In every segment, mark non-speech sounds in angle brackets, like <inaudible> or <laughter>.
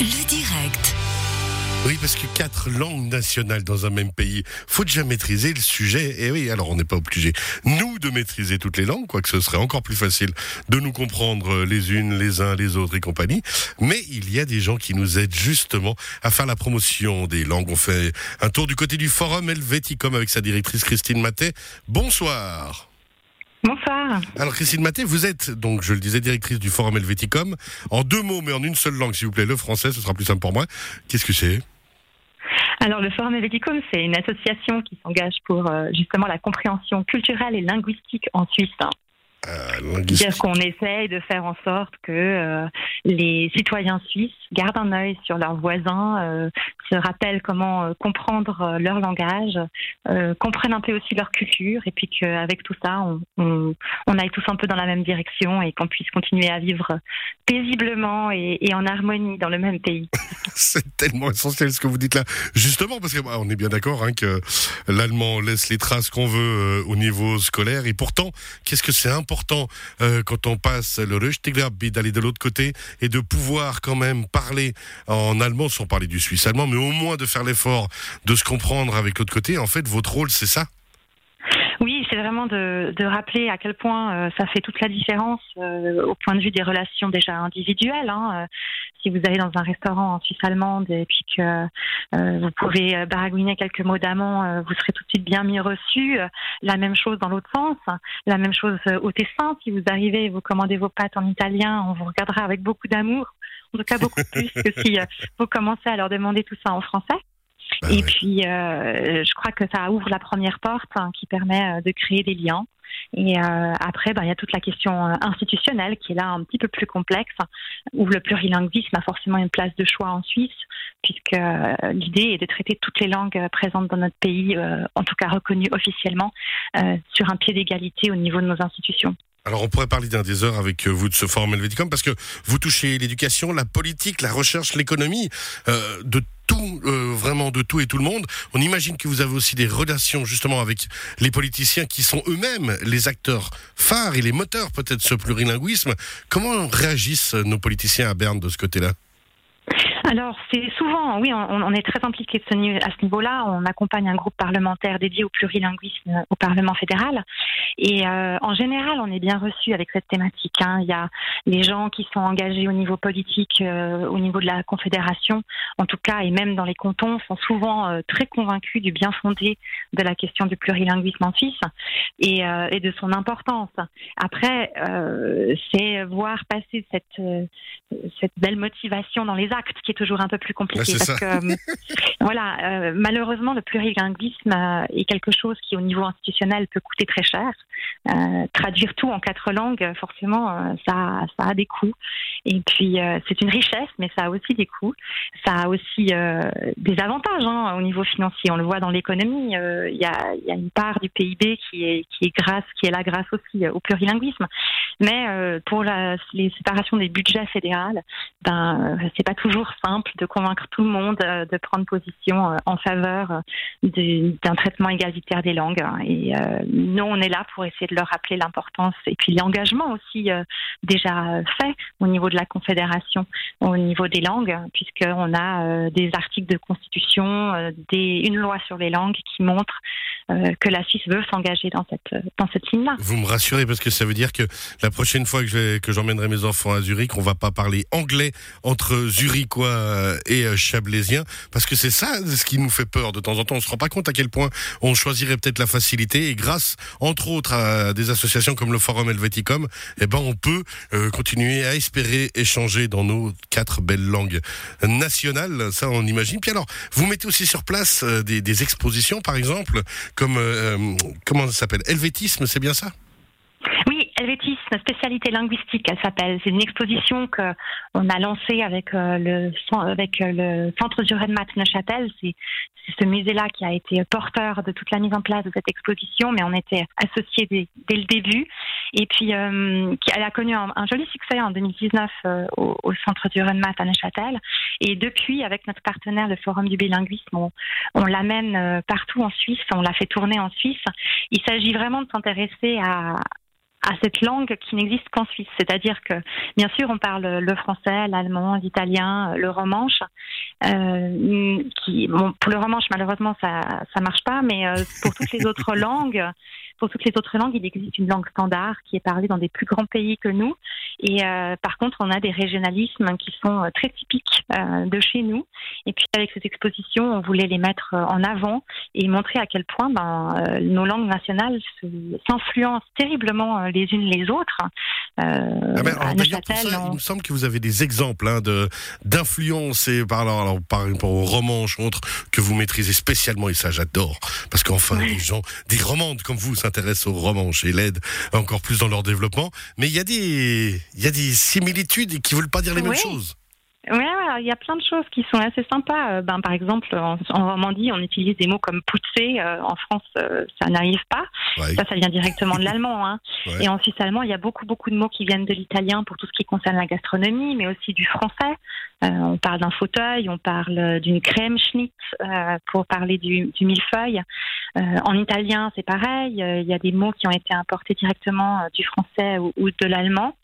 Le direct. Oui, parce que quatre langues nationales dans un même pays, faut déjà maîtriser le sujet. Et oui, alors on n'est pas obligé, nous, de maîtriser toutes les langues, quoique ce serait encore plus facile de nous comprendre les unes, les uns, les autres et compagnie. Mais il y a des gens qui nous aident justement à faire la promotion des langues. On fait un tour du côté du Forum Helveticum avec sa directrice Christine Matet. Bonsoir. Bonsoir. Alors Christine Maté, vous êtes donc, je le disais, directrice du Forum Helveticum. En deux mots, mais en une seule langue, s'il vous plaît, le français, ce sera plus simple pour moi. Qu'est-ce que c'est? Alors, le Forum Helveticum, c'est une association qui s'engage pour euh, justement la compréhension culturelle et linguistique en Suisse. Euh, C'est-à-dire qu'on essaye de faire en sorte que euh, les citoyens suisses gardent un œil sur leurs voisins, euh, se rappellent comment euh, comprendre leur langage, comprennent un peu aussi leur culture, et puis qu'avec tout ça, on, on, on, aille tous un peu dans la même direction et qu'on puisse continuer à vivre paisiblement et, et en harmonie dans le même pays. <laughs> C'est tellement essentiel ce que vous dites là. Justement, parce qu'on bah, est bien d'accord hein, que l'allemand laisse les traces qu'on veut au niveau scolaire, et pourtant, qu'est-ce que c'est important euh, quand on passe le Röstigrabi d'aller de l'autre côté et de pouvoir quand même parler en allemand, sans parler du suisse allemand, mais au moins de faire l'effort de se comprendre avec l'autre côté. En fait, votre rôle, c'est ça c'est vraiment de, de, rappeler à quel point euh, ça fait toute la différence euh, au point de vue des relations déjà individuelles. Hein. Euh, si vous allez dans un restaurant en Suisse allemande et puis que vous pouvez baragouiner quelques mots d'amont, vous serez tout de suite bien mis reçu. La même chose dans l'autre sens. La même chose au Tessin. Si vous arrivez et vous commandez vos pâtes en italien, on vous regardera avec beaucoup d'amour. En tout cas, beaucoup <laughs> plus que si vous commencez à leur demander tout ça en français. Bah et ouais. puis, euh, je crois que ça ouvre la première porte hein, qui permet euh, de créer des liens. Et euh, après, bah, il y a toute la question euh, institutionnelle qui est là un petit peu plus complexe, où le plurilinguisme a forcément une place de choix en Suisse, puisque l'idée est de traiter toutes les langues présentes dans notre pays, euh, en tout cas reconnues officiellement, euh, sur un pied d'égalité au niveau de nos institutions. Alors on pourrait parler d'un des heures avec vous de ce forum Helveticum parce que vous touchez l'éducation, la politique, la recherche, l'économie, de tout, euh, vraiment de tout et tout le monde. On imagine que vous avez aussi des relations justement avec les politiciens qui sont eux-mêmes les acteurs phares et les moteurs peut-être ce plurilinguisme. Comment réagissent nos politiciens à Berne de ce côté-là? Alors, c'est souvent, oui, on, est très impliqué à ce niveau-là. On accompagne un groupe parlementaire dédié au plurilinguisme au Parlement fédéral. Et euh, en général, on est bien reçu avec cette thématique. Hein. Il y a les gens qui sont engagés au niveau politique, euh, au niveau de la Confédération, en tout cas, et même dans les cantons, sont souvent euh, très convaincus du bien fondé de la question du plurilinguisme en Suisse et, euh, et de son importance. Après, euh, c'est voir passer cette, cette belle motivation dans les actes qui toujours un peu plus compliqué Ouais, parce ça. que euh, <laughs> voilà euh, malheureusement le plurilinguisme euh, est quelque chose qui au niveau institutionnel peut coûter très cher. Euh, traduire tout en quatre langues forcément ça ça a des coûts. Et puis c'est une richesse mais ça a aussi des coûts. Ça a aussi des avantages hein, au niveau financier. On le voit dans l'économie il y, a, il y a une part du PIB qui est qui est grâce qui est là grâce aussi au plurilinguisme. Mais pour la, les séparations des budgets fédérales ben c'est pas toujours de convaincre tout le monde euh, de prendre position euh, en faveur euh, du- d'un traitement égalitaire des langues. hein. Et nous, on est là pour essayer de leur rappeler l'importance et puis l'engagement aussi déjà fait au niveau de la Confédération, au niveau des langues, puisqu'on a des articles de constitution, une loi sur les langues qui montre que la Suisse veut s'engager dans cette, dans cette ligne-là. Vous me rassurez parce que ça veut dire que la prochaine fois que j'emmènerai mes enfants à Zurich, on va pas parler anglais entre Zurichois euh, et euh, Chablaisiens parce que c'est ça ce qui nous fait peur de temps en temps. On se rend pas compte à quel point on choisirait peut-être la facilité et grâce entre autres à des associations comme le Forum Helveticum, eh ben on peut euh, continuer à espérer échanger dans nos quatre belles langues nationales. Ça on imagine. Puis alors, vous mettez aussi sur place euh, des expositions par exemple comme euh, euh, comment ça s'appelle? Helvétisme, c'est bien ça? Helvétisme, spécialité linguistique, elle s'appelle. C'est une exposition que on a lancée avec euh, le avec euh, le Centre Jurenmat Neuchâtel. C'est ce musée-là qui a été porteur de toute la mise en place de cette exposition, mais on était associés dès, le début. Et puis, euh, elle a connu un, joli succès en 2019 euh, au, au Centre Jurenmat à Neuchâtel. Et depuis, avec notre partenaire, le Forum du bilinguisme, on, on l'amène euh, partout en Suisse, on l'a fait tourner en Suisse. Il s'agit vraiment de s'intéresser à, à cette langue qui n'existe qu'en Suisse. C'est-à-dire que, bien sûr, on parle le français, l'allemand, l'italien, le romanche. Euh, qui, bon, pour le romanche, malheureusement, ça ça marche pas, mais euh, pour toutes les autres <laughs> langues, pour toutes les autres langues, il existe une langue standard qui est parlée dans des plus grands pays que nous. Et euh, par contre, on a des régionalismes qui sont très typiques de chez nous. Et puis avec cette exposition, on voulait les mettre en avant et montrer à quel point ben, nos langues nationales s'influencent terriblement les unes les autres. Ah ben, Il me semble que vous avez des exemples hein, de d'influence et par, alors, par rapport aux romans autres que vous maîtrisez spécialement et ça j'adore parce qu'enfin des gens, des romandes comme vous s'intéressent aux romanches et l'aide encore plus dans leur développement. Mais il y a des il y a des similitudes qui veulent pas dire les mêmes choses. Oui, il y a plein de choses qui sont assez sympas. Euh, ben, par exemple, en, en Romandie, on utilise des mots comme pousser. Euh, en France, euh, ça n'arrive pas. Ça, ça vient directement de l'allemand. Hein. Et en suisse allemand, il y a beaucoup, beaucoup de mots qui viennent de l'italien pour tout ce qui concerne la gastronomie, mais aussi du français. on parle d'un fauteuil, on parle d'une crème schnitz pour parler du, du millefeuille. en italien, c'est pareil. Il y a des mots qui ont été importés directement du français ou, ou de l'allemand.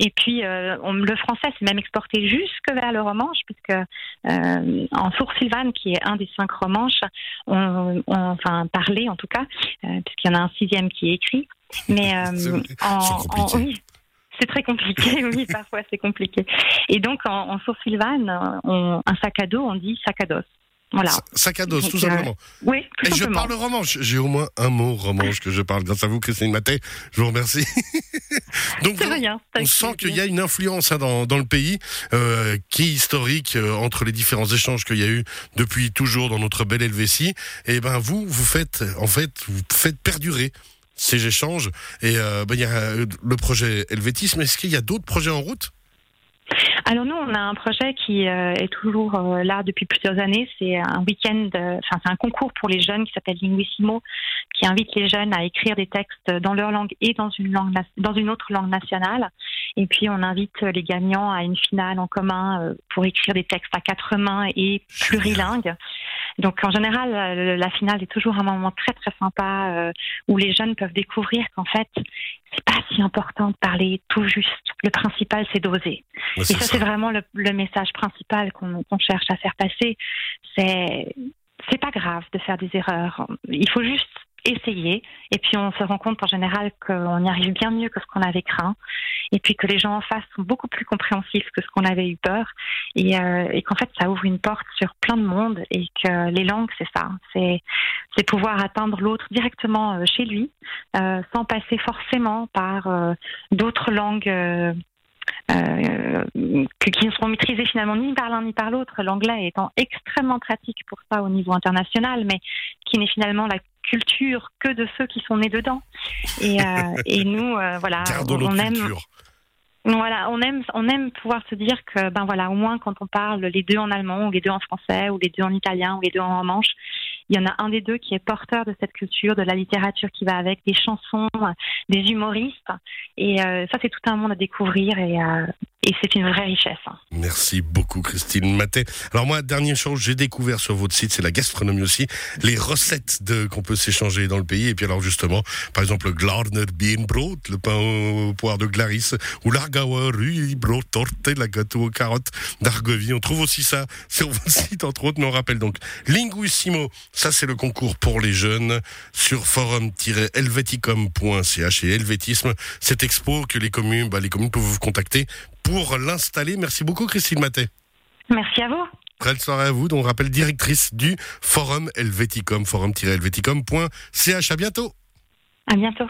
Et puis, on, le français, c'est même exporté jusque vers le romanche, puisque euh, en Sourd-Sylvane, qui est un des cinq romanches, on, enfin parlé en tout cas, euh, puisqu'il y en a un sixième qui est écrit. Mais <laughs> euh, en, oui, c'est très compliqué, <laughs> oui, parfois c'est compliqué. Et donc en, en Sourd-Sylvane, un sac à dos, on dit sac à dos. Voilà. Sac à dos, tout simplement. oui, tout Et je parle romanche. J'ai au moins un mot romanche que je parle. Grâce à vous, Christine Maté. Je vous remercie. <laughs> Donc, rien, on sent qu'il y a une influence hein, dans, dans, le pays euh, qui est historique euh, entre les différents échanges qu'il y a eu depuis toujours dans notre belle Helvétie. Et ben vous, vous faites en fait, vous faites perdurer ces échanges. Et euh, ben, il y a le projet Helvétisme. Est-ce qu'il y a d'autres projets en route? Alors nous, on a un projet qui euh, est toujours euh, là depuis plusieurs années. C'est un week-end, euh, enfin c'est un concours pour les jeunes qui s'appelle Linguissimo, qui invite les jeunes à écrire des textes dans leur langue et dans une langue, dans une autre langue nationale. Et puis on invite les gagnants à une finale en commun pour écrire des textes à quatre mains et plurilingues. Donc en général, la finale est toujours un moment très très sympa où les jeunes peuvent découvrir qu'en fait, c'est pas si important de parler tout juste. Le principal, c'est d'oser. et ça, c'est vraiment le, message principal qu'on cherche à faire passer. C'est c'est pas grave de faire des erreurs. Il faut juste essayer. Et puis on se rend compte en général qu'on y arrive bien mieux que ce qu'on avait craint. Et puis que les gens en face sont beaucoup plus compréhensifs que ce qu'on avait eu peur. Et, euh, qu'en fait, ça ouvre une porte sur plein de monde. Et que les langues, c'est ça. C'est, pouvoir atteindre l'autre directement euh, chez lui, euh, sans passer forcément par d'autres langues. Qui ne seront maîtrisés finalement ni par l'un ni par l'autre, l'anglais étant extrêmement pratique pour ça au niveau international, mais qui n'est finalement la culture que de ceux qui sont nés dedans. Et, euh, <laughs> et nous, euh, voilà, on aime. Voilà, on aime, on aime pouvoir se dire que, ben voilà, au moins quand on parle les deux en allemand, ou les deux en français, ou les deux en italien, ou les deux en romanche, il y en a un des deux qui est porteur de cette culture, de la littérature qui va avec, des chansons, des humoristes. Et euh, ça, c'est tout un monde à découvrir et, euh, et c'est une vraie richesse. Hein. Merci beaucoup, Christine Maté. Alors moi, dernière chose, j'ai découvert sur votre site, c'est la gastronomie aussi, les recettes de qu'on peut s'échanger dans le pays. Et puis alors justement, par exemple, le Glarner Bienbrot, le pain au poire de Glaris, ou l'Argauer Ruibro Torte, la gâteau aux carottes d'Argovie. On trouve aussi ça sur votre <laughs> site, entre autres, mais on rappelle donc Linguissimo, ça, c'est le concours pour les jeunes sur forum-helveticum.ch et helvétisme, cette expo que les communes, bah, les communes peuvent vous contacter pour l'installer. Merci beaucoup, Christine Maté. Merci à vous. Très soirée à vous, dont on rappelle directrice du Forum Helveticum, forum-helveticum.ch. À bientôt. À bientôt.